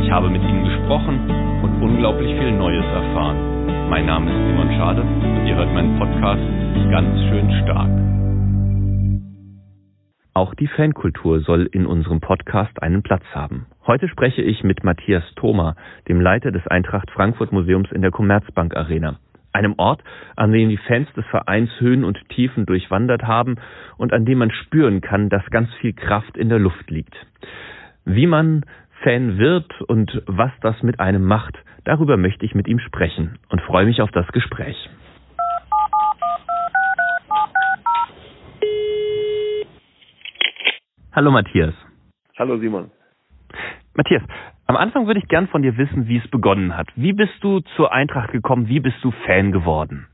Ich habe mit ihnen gesprochen und unglaublich viel Neues erfahren. Mein Name ist Simon Schade und ihr hört meinen Podcast ganz schön stark. Auch die Fankultur soll in unserem Podcast einen Platz haben. Heute spreche ich mit Matthias Thoma, dem Leiter des Eintracht Frankfurt Museums in der Commerzbank Arena. Einem Ort, an dem die Fans des Vereins Höhen und Tiefen durchwandert haben und an dem man spüren kann, dass ganz viel Kraft in der Luft liegt. Wie man Fan wird und was das mit einem macht, darüber möchte ich mit ihm sprechen und freue mich auf das Gespräch. Hallo Matthias. Hallo Simon. Matthias, am Anfang würde ich gern von dir wissen, wie es begonnen hat. Wie bist du zur Eintracht gekommen? Wie bist du Fan geworden?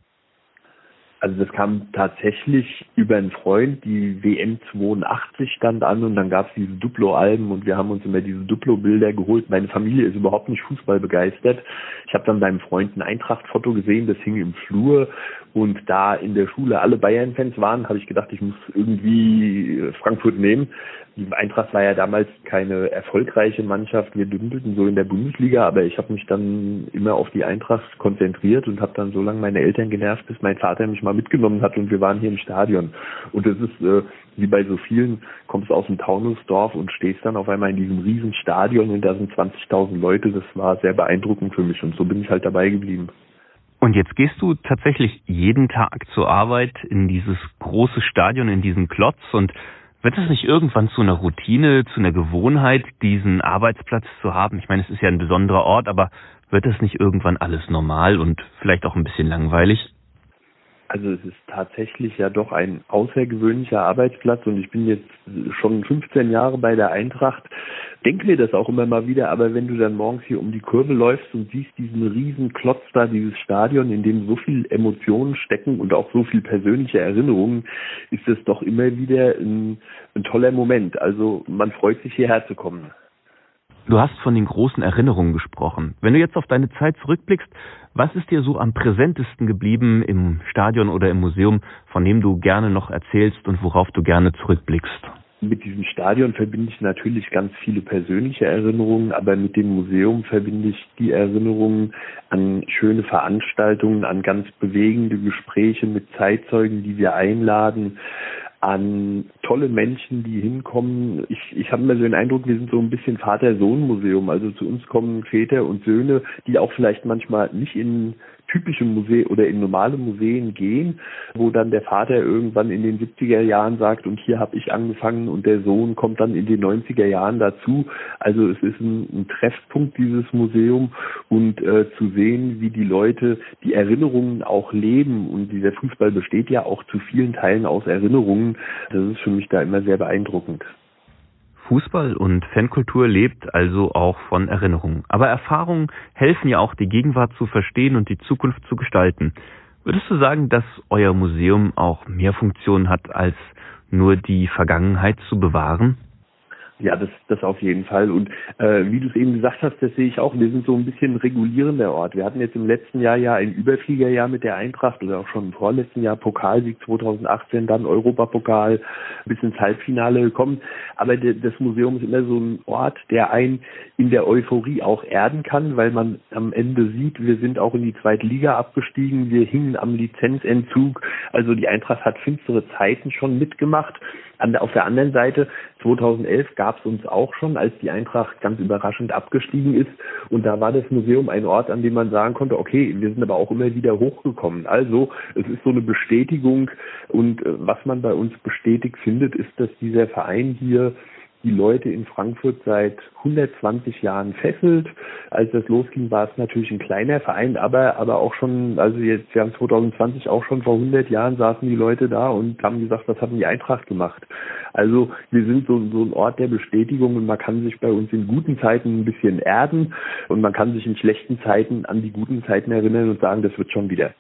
Also das kam tatsächlich über einen Freund, die WM 82 stand an und dann gab es diese Duplo-Alben und wir haben uns immer diese Duplo-Bilder geholt. Meine Familie ist überhaupt nicht Fußball begeistert. Ich habe dann beim Freund ein Eintracht-Foto gesehen, das hing im Flur und da in der Schule alle Bayern-Fans waren, habe ich gedacht, ich muss irgendwie Frankfurt nehmen. Die Eintracht war ja damals keine erfolgreiche Mannschaft. Wir dümpelten so in der Bundesliga, aber ich habe mich dann immer auf die Eintracht konzentriert und habe dann so lange meine Eltern genervt, bis mein Vater mich mal mitgenommen hat und wir waren hier im Stadion. Und das ist äh, wie bei so vielen, kommst aus dem Taunusdorf und stehst dann auf einmal in diesem riesen Stadion und da sind 20.000 Leute. Das war sehr beeindruckend für mich und so bin ich halt dabei geblieben. Und jetzt gehst du tatsächlich jeden Tag zur Arbeit in dieses große Stadion, in diesen Klotz und wird es nicht irgendwann zu einer Routine, zu einer Gewohnheit, diesen Arbeitsplatz zu haben? Ich meine, es ist ja ein besonderer Ort, aber wird es nicht irgendwann alles normal und vielleicht auch ein bisschen langweilig? Also es ist tatsächlich ja doch ein außergewöhnlicher Arbeitsplatz und ich bin jetzt schon 15 Jahre bei der Eintracht. Denke mir das auch immer mal wieder, aber wenn du dann morgens hier um die Kurve läufst und siehst diesen riesen Klotz da, dieses Stadion, in dem so viel Emotionen stecken und auch so viel persönliche Erinnerungen, ist es doch immer wieder ein, ein toller Moment. Also man freut sich hierher zu kommen. Du hast von den großen Erinnerungen gesprochen. Wenn du jetzt auf deine Zeit zurückblickst, was ist dir so am präsentesten geblieben im Stadion oder im Museum, von dem du gerne noch erzählst und worauf du gerne zurückblickst? Mit diesem Stadion verbinde ich natürlich ganz viele persönliche Erinnerungen, aber mit dem Museum verbinde ich die Erinnerungen an schöne Veranstaltungen, an ganz bewegende Gespräche mit Zeitzeugen, die wir einladen, an tolle Menschen, die hinkommen. Ich, ich habe immer so den Eindruck, wir sind so ein bisschen Vater-Sohn-Museum. Also zu uns kommen Väter und Söhne, die auch vielleicht manchmal nicht in typische Museen oder in normale Museen gehen, wo dann der Vater irgendwann in den 70er Jahren sagt, und hier habe ich angefangen und der Sohn kommt dann in den 90er Jahren dazu. Also es ist ein, ein Treffpunkt, dieses Museum und äh, zu sehen, wie die Leute die Erinnerungen auch leben und dieser Fußball besteht ja auch zu vielen Teilen aus Erinnerungen, das ist für mich da immer sehr beeindruckend. Fußball und Fankultur lebt also auch von Erinnerungen. Aber Erfahrungen helfen ja auch, die Gegenwart zu verstehen und die Zukunft zu gestalten. Würdest du sagen, dass euer Museum auch mehr Funktionen hat, als nur die Vergangenheit zu bewahren? Ja, das, das auf jeden Fall. Und äh, wie du es eben gesagt hast, das sehe ich auch. Wir sind so ein bisschen regulierender Ort. Wir hatten jetzt im letzten Jahr ja ein Überfliegerjahr mit der Eintracht oder auch schon im vorletzten Jahr Pokalsieg 2018, dann Europapokal bis ins Halbfinale gekommen. Aber das Museum ist immer so ein Ort, der einen in der Euphorie auch erden kann, weil man am Ende sieht, wir sind auch in die zweite Liga abgestiegen, wir hingen am Lizenzentzug. Also die Eintracht hat finstere Zeiten schon mitgemacht. Auf der anderen Seite, 2011 gab es uns auch schon, als die Eintracht ganz überraschend abgestiegen ist. Und da war das Museum ein Ort, an dem man sagen konnte, okay, wir sind aber auch immer wieder hochgekommen. Also es ist so eine Bestätigung. Und äh, was man bei uns bestätigt findet, ist, dass dieser Verein hier die Leute in Frankfurt seit 120 Jahren fesselt. Als das losging, war es natürlich ein kleiner Verein, aber, aber auch schon, also jetzt, wir haben 2020 auch schon vor 100 Jahren saßen die Leute da und haben gesagt, was haben die Eintracht gemacht? Also wir sind so, so ein Ort der Bestätigung und man kann sich bei uns in guten Zeiten ein bisschen erden und man kann sich in schlechten Zeiten an die guten Zeiten erinnern und sagen, das wird schon wieder.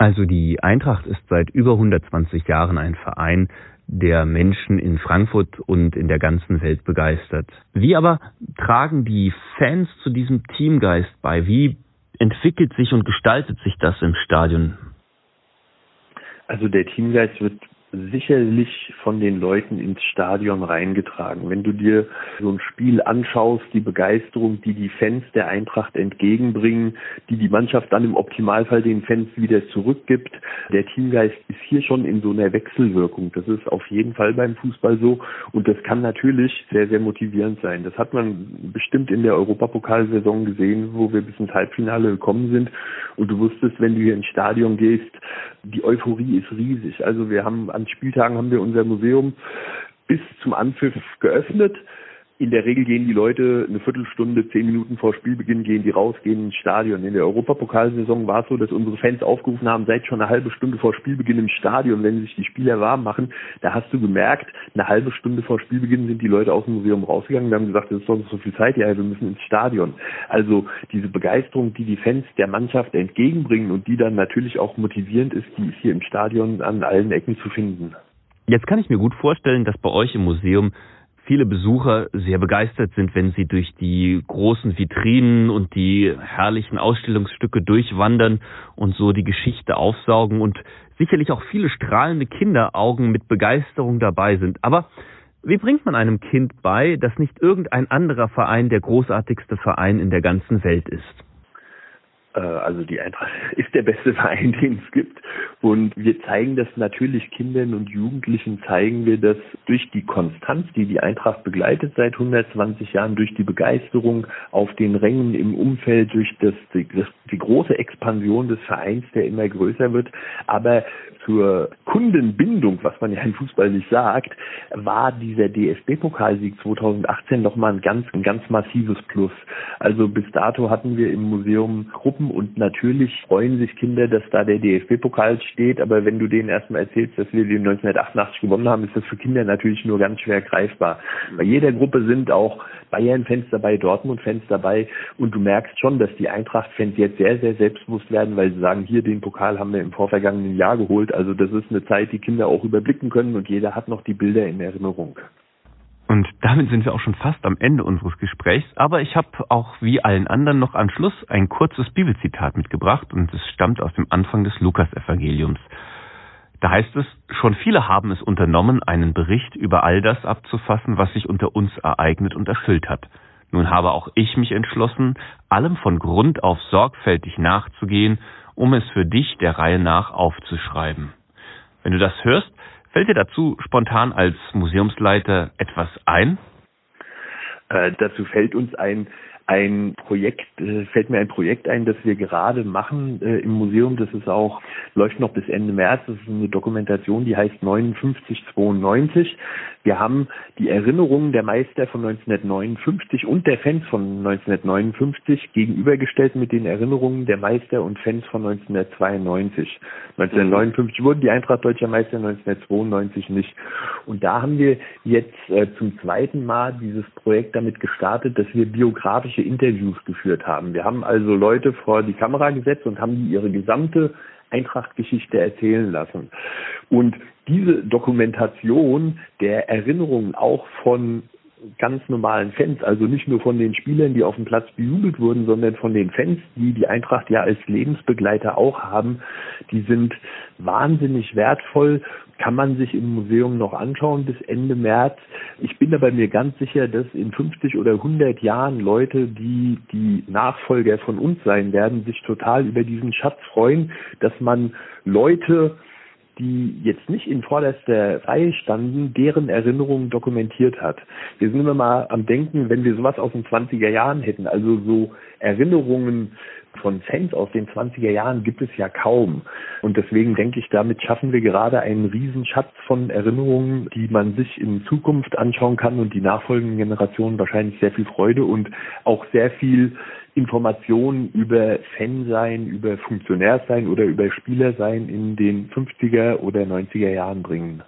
Also die Eintracht ist seit über 120 Jahren ein Verein, der Menschen in Frankfurt und in der ganzen Welt begeistert. Wie aber tragen die Fans zu diesem Teamgeist bei? Wie entwickelt sich und gestaltet sich das im Stadion? Also der Teamgeist wird sicherlich von den Leuten ins Stadion reingetragen. Wenn du dir so ein Spiel anschaust, die Begeisterung, die die Fans der Eintracht entgegenbringen, die die Mannschaft dann im Optimalfall den Fans wieder zurückgibt, der Teamgeist ist hier schon in so einer Wechselwirkung. Das ist auf jeden Fall beim Fußball so und das kann natürlich sehr, sehr motivierend sein. Das hat man bestimmt in der Europapokalsaison gesehen, wo wir bis ins Halbfinale gekommen sind und du wusstest, wenn du hier ins Stadion gehst, die Euphorie ist riesig. Also wir haben an Spieltagen haben wir unser Museum bis zum Anpfiff geöffnet. In der Regel gehen die Leute eine Viertelstunde, zehn Minuten vor Spielbeginn gehen die raus, gehen ins Stadion. In der Europapokalsaison war es so, dass unsere Fans aufgerufen haben, seid schon eine halbe Stunde vor Spielbeginn im Stadion, wenn sich die Spieler warm machen. Da hast du gemerkt, eine halbe Stunde vor Spielbeginn sind die Leute aus dem Museum rausgegangen. Wir haben gesagt, das ist doch nicht so viel Zeit, ja, wir müssen ins Stadion. Also diese Begeisterung, die die Fans der Mannschaft entgegenbringen und die dann natürlich auch motivierend ist, die ist hier im Stadion an allen Ecken zu finden. Jetzt kann ich mir gut vorstellen, dass bei euch im Museum viele Besucher sehr begeistert sind, wenn sie durch die großen Vitrinen und die herrlichen Ausstellungsstücke durchwandern und so die Geschichte aufsaugen und sicherlich auch viele strahlende Kinderaugen mit Begeisterung dabei sind. Aber wie bringt man einem Kind bei, dass nicht irgendein anderer Verein der großartigste Verein in der ganzen Welt ist? Äh, also die Eintracht ist der beste Verein, den es gibt. Und wir zeigen das natürlich Kindern und Jugendlichen, zeigen wir das durch die Konstanz, die die Eintracht begleitet seit 120 Jahren, durch die Begeisterung auf den Rängen im Umfeld, durch das, das, die große Expansion des Vereins, der immer größer wird. Aber zur Kundenbindung, was man ja im Fußball nicht sagt, war dieser DFB-Pokalsieg 2018 nochmal ein ganz, ein ganz massives Plus. Also bis dato hatten wir im Museum Gruppen und natürlich freuen sich Kinder, dass da der DFB-Pokal steht, aber wenn du denen erstmal erzählst, dass wir den 1988 gewonnen haben, ist das für Kinder natürlich nur ganz schwer greifbar. Bei jeder Gruppe sind auch Bayern-Fans dabei, Dortmund-Fans dabei und du merkst schon, dass die Eintracht-Fans jetzt sehr, sehr selbstbewusst werden, weil sie sagen, hier den Pokal haben wir im vorvergangenen Jahr geholt. Also das ist eine Zeit, die Kinder auch überblicken können und jeder hat noch die Bilder in Erinnerung. Und damit sind wir auch schon fast am Ende unseres Gesprächs. Aber ich habe auch wie allen anderen noch am Schluss ein kurzes Bibelzitat mitgebracht und es stammt aus dem Anfang des Lukas-Evangeliums. Da heißt es, schon viele haben es unternommen, einen Bericht über all das abzufassen, was sich unter uns ereignet und erfüllt hat. Nun habe auch ich mich entschlossen, allem von Grund auf sorgfältig nachzugehen, um es für dich der Reihe nach aufzuschreiben. Wenn du das hörst, fällt dir dazu spontan als Museumsleiter etwas ein? Äh, dazu fällt uns ein, ein Projekt, äh, fällt mir ein Projekt ein, das wir gerade machen äh, im Museum. Das ist auch, läuft noch bis Ende März. Das ist eine Dokumentation, die heißt 5992. Wir haben die Erinnerungen der Meister von 1959 und der Fans von 1959 gegenübergestellt mit den Erinnerungen der Meister und Fans von 1992. 1959 wurden die Eintracht Deutscher Meister, 1992 nicht. Und da haben wir jetzt äh, zum zweiten Mal dieses Projekt damit gestartet, dass wir biografische Interviews geführt haben. Wir haben also Leute vor die Kamera gesetzt und haben die ihre gesamte Eintracht-Geschichte erzählen lassen. Und diese Dokumentation der Erinnerungen auch von ganz normalen Fans, also nicht nur von den Spielern, die auf dem Platz bejubelt wurden, sondern von den Fans, die die Eintracht ja als Lebensbegleiter auch haben, die sind wahnsinnig wertvoll, kann man sich im Museum noch anschauen bis Ende März. Ich bin aber mir ganz sicher, dass in 50 oder 100 Jahren Leute, die die Nachfolger von uns sein werden, sich total über diesen Schatz freuen, dass man Leute die jetzt nicht in vorderster Reihe standen, deren Erinnerungen dokumentiert hat. Wir sind immer mal am Denken, wenn wir sowas aus den 20er Jahren hätten, also so Erinnerungen von Fans aus den 20er Jahren gibt es ja kaum. Und deswegen denke ich, damit schaffen wir gerade einen Riesenschatz von Erinnerungen, die man sich in Zukunft anschauen kann und die nachfolgenden Generationen wahrscheinlich sehr viel Freude und auch sehr viel Informationen über Fansein, über Funktionärsein oder über Spielersein in den 50er oder 90er Jahren bringen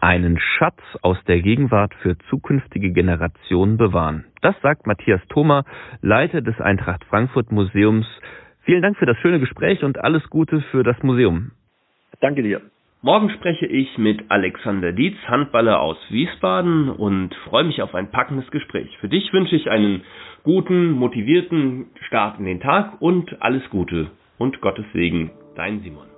einen Schatz aus der Gegenwart für zukünftige Generationen bewahren. Das sagt Matthias Thoma, Leiter des Eintracht Frankfurt Museums. Vielen Dank für das schöne Gespräch und alles Gute für das Museum. Danke dir. Morgen spreche ich mit Alexander Dietz, Handballer aus Wiesbaden und freue mich auf ein packendes Gespräch. Für dich wünsche ich einen guten, motivierten Start in den Tag und alles Gute und Gottes Segen. Dein Simon.